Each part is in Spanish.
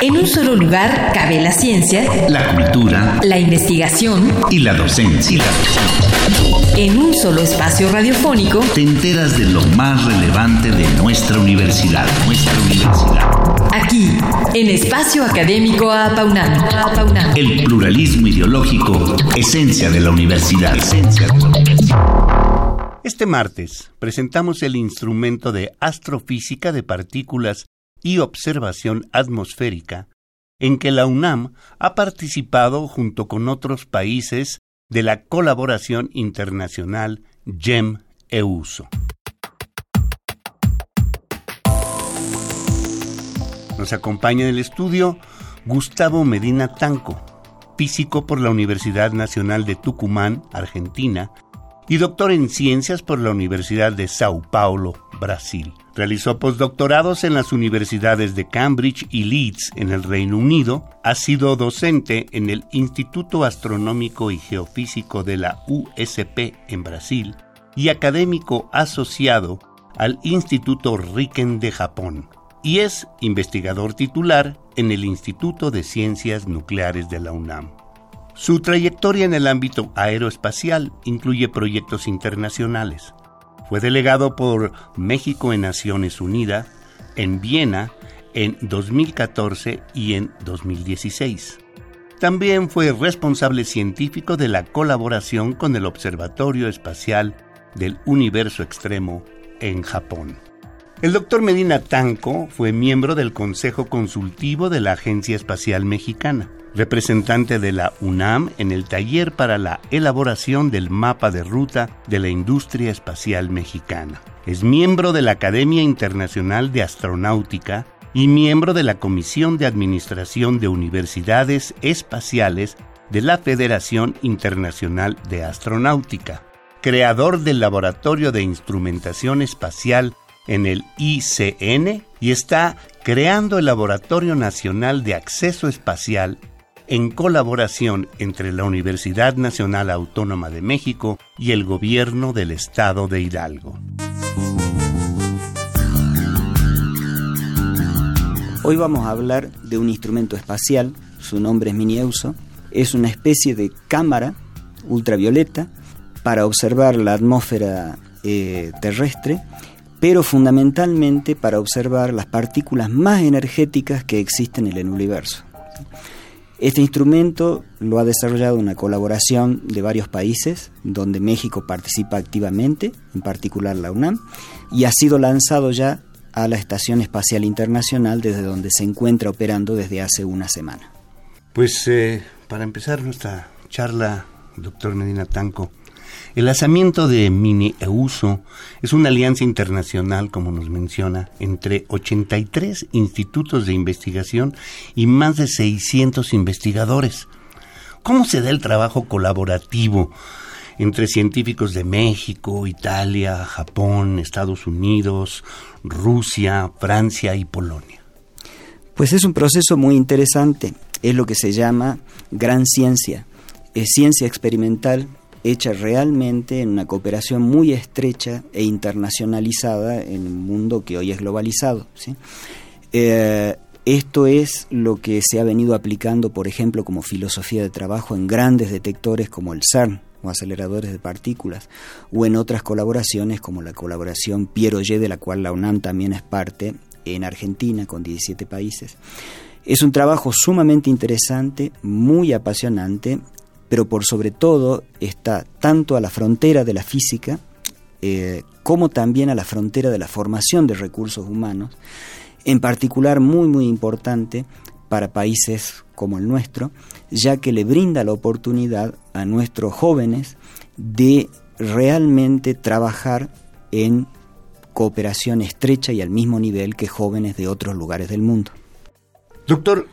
En un solo lugar cabe la ciencia, la cultura, la investigación y la docencia. En un solo espacio radiofónico te enteras de lo más relevante de nuestra universidad, nuestra universidad. Aquí, en Espacio Académico Apaunam. El pluralismo ideológico, esencia de la universidad. Esencia de la universidad. Este martes presentamos el instrumento de astrofísica de partículas y observación atmosférica, en que la UNAM ha participado junto con otros países de la colaboración internacional GEM-EUSO. Nos acompaña en el estudio Gustavo Medina Tanco, físico por la Universidad Nacional de Tucumán, Argentina, y doctor en ciencias por la Universidad de Sao Paulo, Brasil. Realizó postdoctorados en las universidades de Cambridge y Leeds en el Reino Unido. Ha sido docente en el Instituto Astronómico y Geofísico de la USP en Brasil y académico asociado al Instituto Riken de Japón. Y es investigador titular en el Instituto de Ciencias Nucleares de la UNAM. Su trayectoria en el ámbito aeroespacial incluye proyectos internacionales. Fue delegado por México en Naciones Unidas, en Viena, en 2014 y en 2016. También fue responsable científico de la colaboración con el Observatorio Espacial del Universo Extremo en Japón. El doctor Medina Tanco fue miembro del Consejo Consultivo de la Agencia Espacial Mexicana representante de la UNAM en el taller para la elaboración del mapa de ruta de la industria espacial mexicana. Es miembro de la Academia Internacional de Astronáutica y miembro de la Comisión de Administración de Universidades Espaciales de la Federación Internacional de Astronáutica, creador del Laboratorio de Instrumentación Espacial en el ICN y está creando el Laboratorio Nacional de Acceso Espacial en colaboración entre la Universidad Nacional Autónoma de México y el Gobierno del Estado de Hidalgo. Hoy vamos a hablar de un instrumento espacial, su nombre es Minieuso, es una especie de cámara ultravioleta para observar la atmósfera eh, terrestre, pero fundamentalmente para observar las partículas más energéticas que existen en el universo. Este instrumento lo ha desarrollado una colaboración de varios países, donde México participa activamente, en particular la UNAM, y ha sido lanzado ya a la Estación Espacial Internacional, desde donde se encuentra operando desde hace una semana. Pues eh, para empezar nuestra charla, doctor Medina Tanco, el lanzamiento de Mini EUSO es una alianza internacional, como nos menciona, entre 83 institutos de investigación y más de 600 investigadores. ¿Cómo se da el trabajo colaborativo entre científicos de México, Italia, Japón, Estados Unidos, Rusia, Francia y Polonia? Pues es un proceso muy interesante. Es lo que se llama gran ciencia. Es ciencia experimental hecha realmente en una cooperación muy estrecha e internacionalizada en un mundo que hoy es globalizado. Eh, esto es lo que se ha venido aplicando, por ejemplo, como filosofía de trabajo en grandes detectores como el CERN o aceleradores de partículas, o en otras colaboraciones como la colaboración Piero G, de la cual la UNAM también es parte, en Argentina, con 17 países. Es un trabajo sumamente interesante, muy apasionante pero por sobre todo está tanto a la frontera de la física eh, como también a la frontera de la formación de recursos humanos, en particular muy muy importante para países como el nuestro, ya que le brinda la oportunidad a nuestros jóvenes de realmente trabajar en cooperación estrecha y al mismo nivel que jóvenes de otros lugares del mundo. Doctor,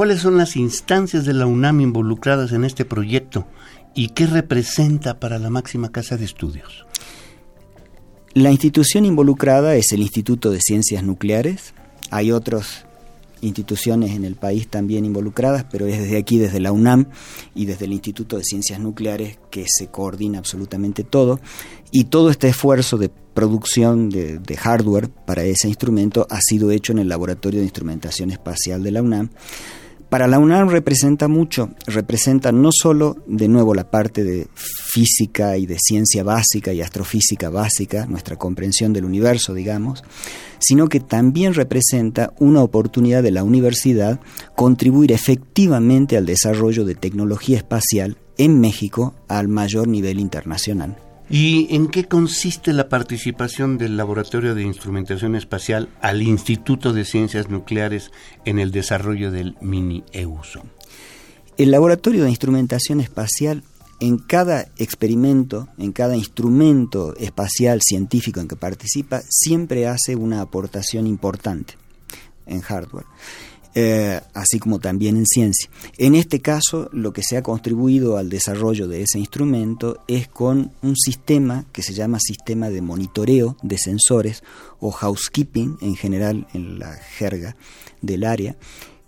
¿Cuáles son las instancias de la UNAM involucradas en este proyecto y qué representa para la máxima casa de estudios? La institución involucrada es el Instituto de Ciencias Nucleares. Hay otras instituciones en el país también involucradas, pero es desde aquí, desde la UNAM y desde el Instituto de Ciencias Nucleares que se coordina absolutamente todo. Y todo este esfuerzo de producción de, de, hardware para ese instrumento ha sido hecho en el Laboratorio de Instrumentación Espacial de la UNAM. Para la UNAM representa mucho, representa no solo de nuevo la parte de física y de ciencia básica y astrofísica básica, nuestra comprensión del universo, digamos, sino que también representa una oportunidad de la universidad contribuir efectivamente al desarrollo de tecnología espacial en México al mayor nivel internacional. ¿Y en qué consiste la participación del Laboratorio de Instrumentación Espacial al Instituto de Ciencias Nucleares en el desarrollo del mini EUSO? El Laboratorio de Instrumentación Espacial en cada experimento, en cada instrumento espacial científico en que participa, siempre hace una aportación importante en hardware. Eh, así como también en ciencia. En este caso, lo que se ha contribuido al desarrollo de ese instrumento es con un sistema que se llama sistema de monitoreo de sensores o housekeeping en general en la jerga del área,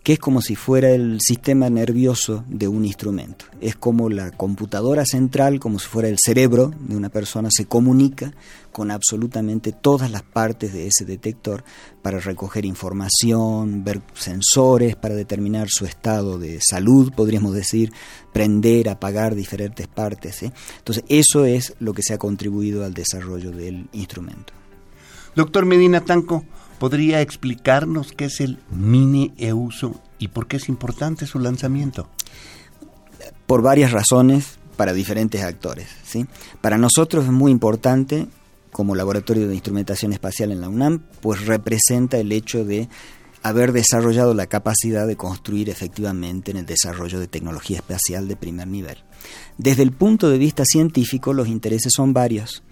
que es como si fuera el sistema nervioso de un instrumento. Es como la computadora central, como si fuera el cerebro de una persona, se comunica con absolutamente todas las partes de ese detector para recoger información, ver sensores, para determinar su estado de salud, podríamos decir, prender, apagar diferentes partes. ¿eh? Entonces, eso es lo que se ha contribuido al desarrollo del instrumento. Doctor Medina Tanco, ¿Podría explicarnos qué es el mini EUSO y por qué es importante su lanzamiento? Por varias razones para diferentes actores. ¿sí? Para nosotros es muy importante, como laboratorio de instrumentación espacial en la UNAM, pues representa el hecho de haber desarrollado la capacidad de construir efectivamente en el desarrollo de tecnología espacial de primer nivel. Desde el punto de vista científico, los intereses son varios.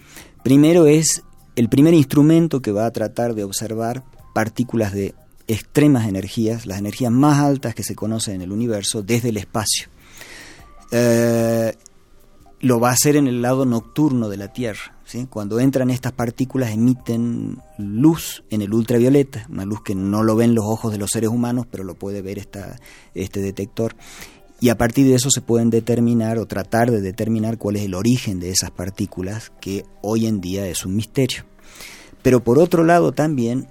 Primero es el primer instrumento que va a tratar de observar partículas de extremas energías, las energías más altas que se conocen en el universo, desde el espacio. Eh, lo va a hacer en el lado nocturno de la Tierra. Cuando entran estas partículas emiten luz en el ultravioleta, una luz que no lo ven los ojos de los seres humanos, pero lo puede ver esta, este detector y a partir de eso se pueden determinar o tratar de determinar cuál es el origen de esas partículas, que hoy en día es un misterio. Pero por otro lado también,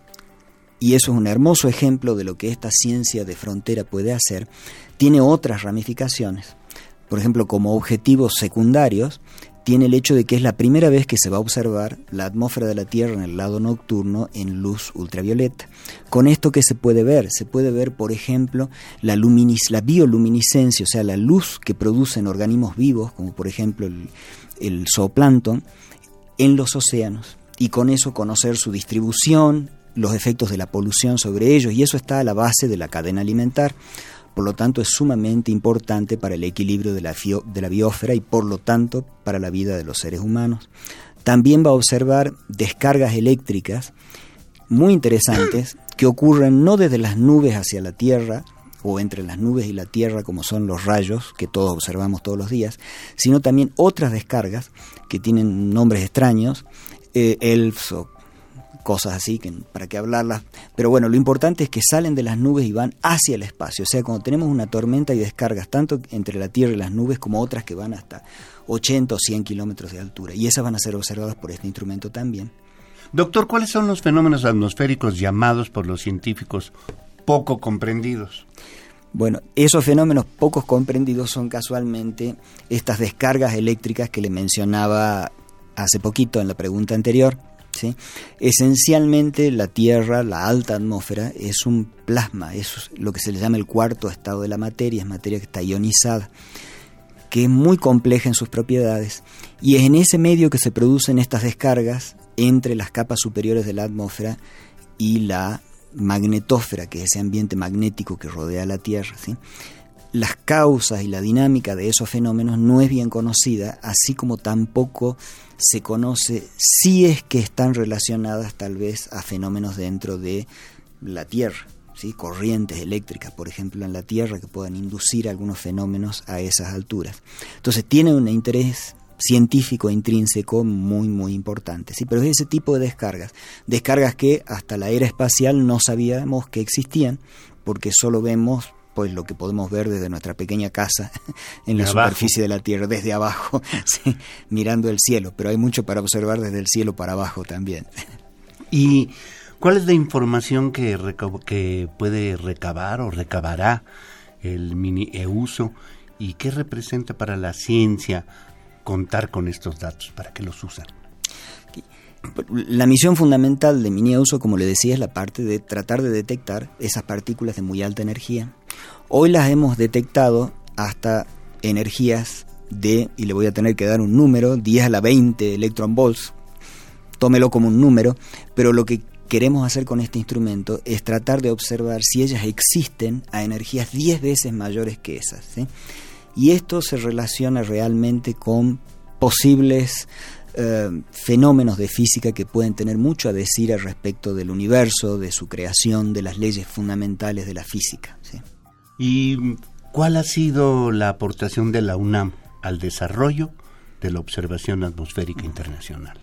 y eso es un hermoso ejemplo de lo que esta ciencia de frontera puede hacer, tiene otras ramificaciones. Por ejemplo, como objetivos secundarios, tiene el hecho de que es la primera vez que se va a observar la atmósfera de la Tierra en el lado nocturno en luz ultravioleta. Con esto, ¿qué se puede ver? Se puede ver, por ejemplo, la, la bioluminiscencia, o sea, la luz que producen organismos vivos, como por ejemplo el, el zooplancton, en los océanos. Y con eso conocer su distribución, los efectos de la polución sobre ellos, y eso está a la base de la cadena alimentar por lo tanto es sumamente importante para el equilibrio de la, de la biosfera y por lo tanto para la vida de los seres humanos. También va a observar descargas eléctricas muy interesantes que ocurren no desde las nubes hacia la Tierra, o entre las nubes y la Tierra, como son los rayos que todos observamos todos los días, sino también otras descargas que tienen nombres extraños, eh, elves o cosas así, que, para qué hablarlas. Pero bueno, lo importante es que salen de las nubes y van hacia el espacio. O sea, cuando tenemos una tormenta y descargas tanto entre la Tierra y las nubes como otras que van hasta 80 o 100 kilómetros de altura. Y esas van a ser observadas por este instrumento también. Doctor, ¿cuáles son los fenómenos atmosféricos llamados por los científicos poco comprendidos? Bueno, esos fenómenos poco comprendidos son casualmente estas descargas eléctricas que le mencionaba hace poquito en la pregunta anterior, Esencialmente la Tierra, la alta atmósfera, es un plasma, es lo que se le llama el cuarto estado de la materia, es materia que está ionizada, que es muy compleja en sus propiedades, y es en ese medio que se producen estas descargas entre las capas superiores de la atmósfera y la magnetósfera, que es ese ambiente magnético que rodea la Tierra. ¿sí? Las causas y la dinámica de esos fenómenos no es bien conocida, así como tampoco se conoce si es que están relacionadas tal vez a fenómenos dentro de la Tierra, ¿sí? corrientes eléctricas, por ejemplo, en la Tierra que puedan inducir algunos fenómenos a esas alturas. Entonces tiene un interés científico intrínseco muy muy importante, ¿sí? pero es ese tipo de descargas, descargas que hasta la era espacial no sabíamos que existían, porque solo vemos pues lo que podemos ver desde nuestra pequeña casa en la superficie de la Tierra, desde abajo, mirando el cielo, pero hay mucho para observar desde el cielo para abajo también. ¿Y cuál es la información que, que puede recabar o recabará el mini EUSO y qué representa para la ciencia contar con estos datos? ¿Para qué los usan? La misión fundamental de Mini EUSO, como le decía, es la parte de tratar de detectar esas partículas de muy alta energía. Hoy las hemos detectado hasta energías de, y le voy a tener que dar un número, 10 a la 20 electron volts, tómelo como un número, pero lo que queremos hacer con este instrumento es tratar de observar si ellas existen a energías 10 veces mayores que esas. Y esto se relaciona realmente con posibles eh, fenómenos de física que pueden tener mucho a decir al respecto del universo, de su creación, de las leyes fundamentales de la física. ¿Y cuál ha sido la aportación de la UNAM al desarrollo de la observación atmosférica internacional?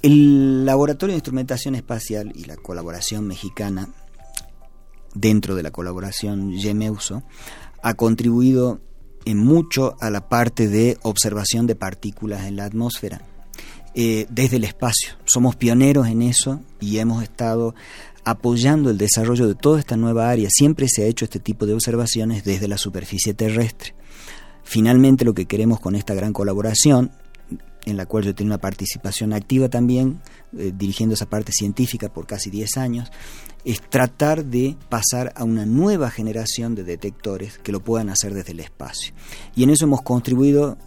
El Laboratorio de Instrumentación Espacial y la colaboración mexicana, dentro de la colaboración GEMEUSO, ha contribuido en mucho a la parte de observación de partículas en la atmósfera. Eh, desde el espacio. Somos pioneros en eso y hemos estado apoyando el desarrollo de toda esta nueva área. Siempre se ha hecho este tipo de observaciones desde la superficie terrestre. Finalmente lo que queremos con esta gran colaboración en la cual yo tengo una participación activa también, eh, dirigiendo esa parte científica por casi 10 años, es tratar de pasar a una nueva generación de detectores que lo puedan hacer desde el espacio. Y en eso hemos contribuido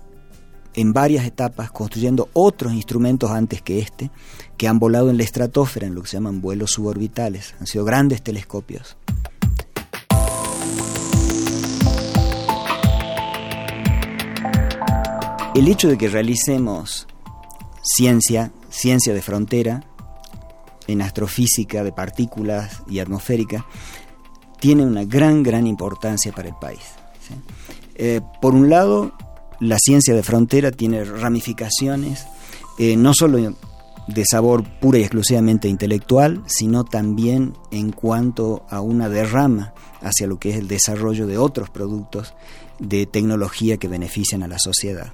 en varias etapas, construyendo otros instrumentos antes que este, que han volado en la estratosfera, en lo que se llaman vuelos suborbitales. Han sido grandes telescopios. El hecho de que realicemos ciencia, ciencia de frontera, en astrofísica de partículas y atmosférica, tiene una gran, gran importancia para el país. Eh, por un lado, la ciencia de frontera tiene ramificaciones, eh, no solo de sabor pura y exclusivamente intelectual, sino también en cuanto a una derrama hacia lo que es el desarrollo de otros productos de tecnología que benefician a la sociedad.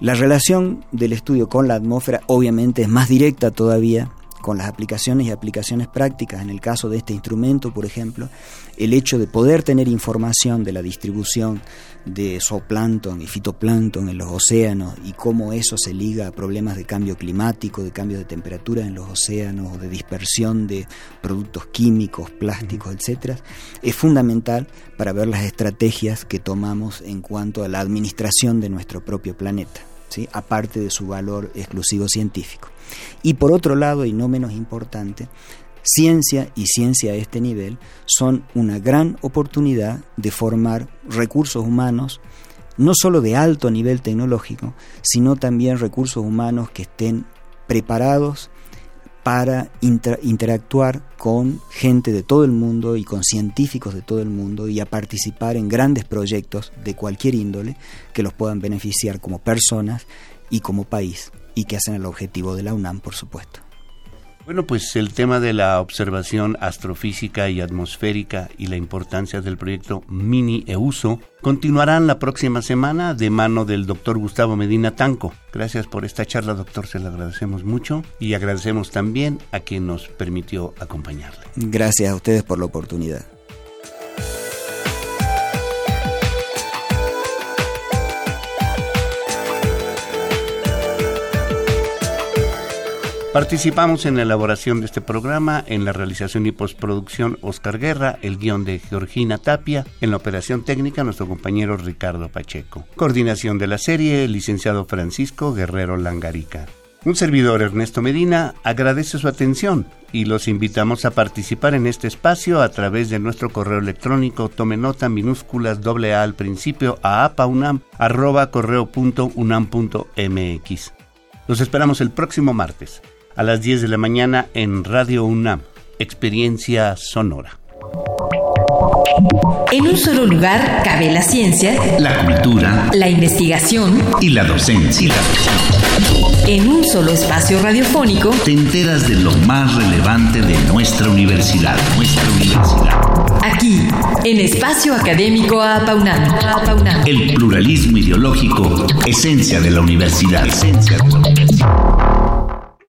La relación del estudio con la atmósfera obviamente es más directa todavía con las aplicaciones y aplicaciones prácticas. En el caso de este instrumento, por ejemplo, el hecho de poder tener información de la distribución de zooplancton y fitoplancton en los océanos y cómo eso se liga a problemas de cambio climático, de cambio de temperatura en los océanos, de dispersión de productos químicos, plásticos, etcétera, es fundamental para ver las estrategias que tomamos en cuanto a la administración de nuestro propio planeta, aparte de su valor exclusivo científico. Y por otro lado, y no menos importante, ciencia y ciencia a este nivel son una gran oportunidad de formar recursos humanos, no solo de alto nivel tecnológico, sino también recursos humanos que estén preparados para interactuar con gente de todo el mundo y con científicos de todo el mundo y a participar en grandes proyectos de cualquier índole que los puedan beneficiar como personas y como país y que hacen el objetivo de la UNAM, por supuesto. Bueno, pues el tema de la observación astrofísica y atmosférica y la importancia del proyecto Mini EUSO continuarán la próxima semana de mano del doctor Gustavo Medina Tanco. Gracias por esta charla, doctor, se le agradecemos mucho y agradecemos también a quien nos permitió acompañarle. Gracias a ustedes por la oportunidad. Participamos en la elaboración de este programa, en la realización y postproducción Oscar Guerra, el guion de Georgina Tapia, en la operación técnica nuestro compañero Ricardo Pacheco. Coordinación de la serie, el licenciado Francisco Guerrero Langarica. Un servidor Ernesto Medina agradece su atención y los invitamos a participar en este espacio a través de nuestro correo electrónico tome nota minúsculas doble A al principio a apaunam arroba correo punto unam punto mx. Los esperamos el próximo martes a las 10 de la mañana en Radio UNAM, Experiencia Sonora. En un solo lugar cabe la ciencia, la cultura, la investigación y la docencia. Y la docencia. En un solo espacio radiofónico te enteras de lo más relevante de nuestra universidad, nuestra universidad. Aquí, en Espacio Académico Apaunam. El pluralismo ideológico, esencia de la universidad. Esencia de la universidad.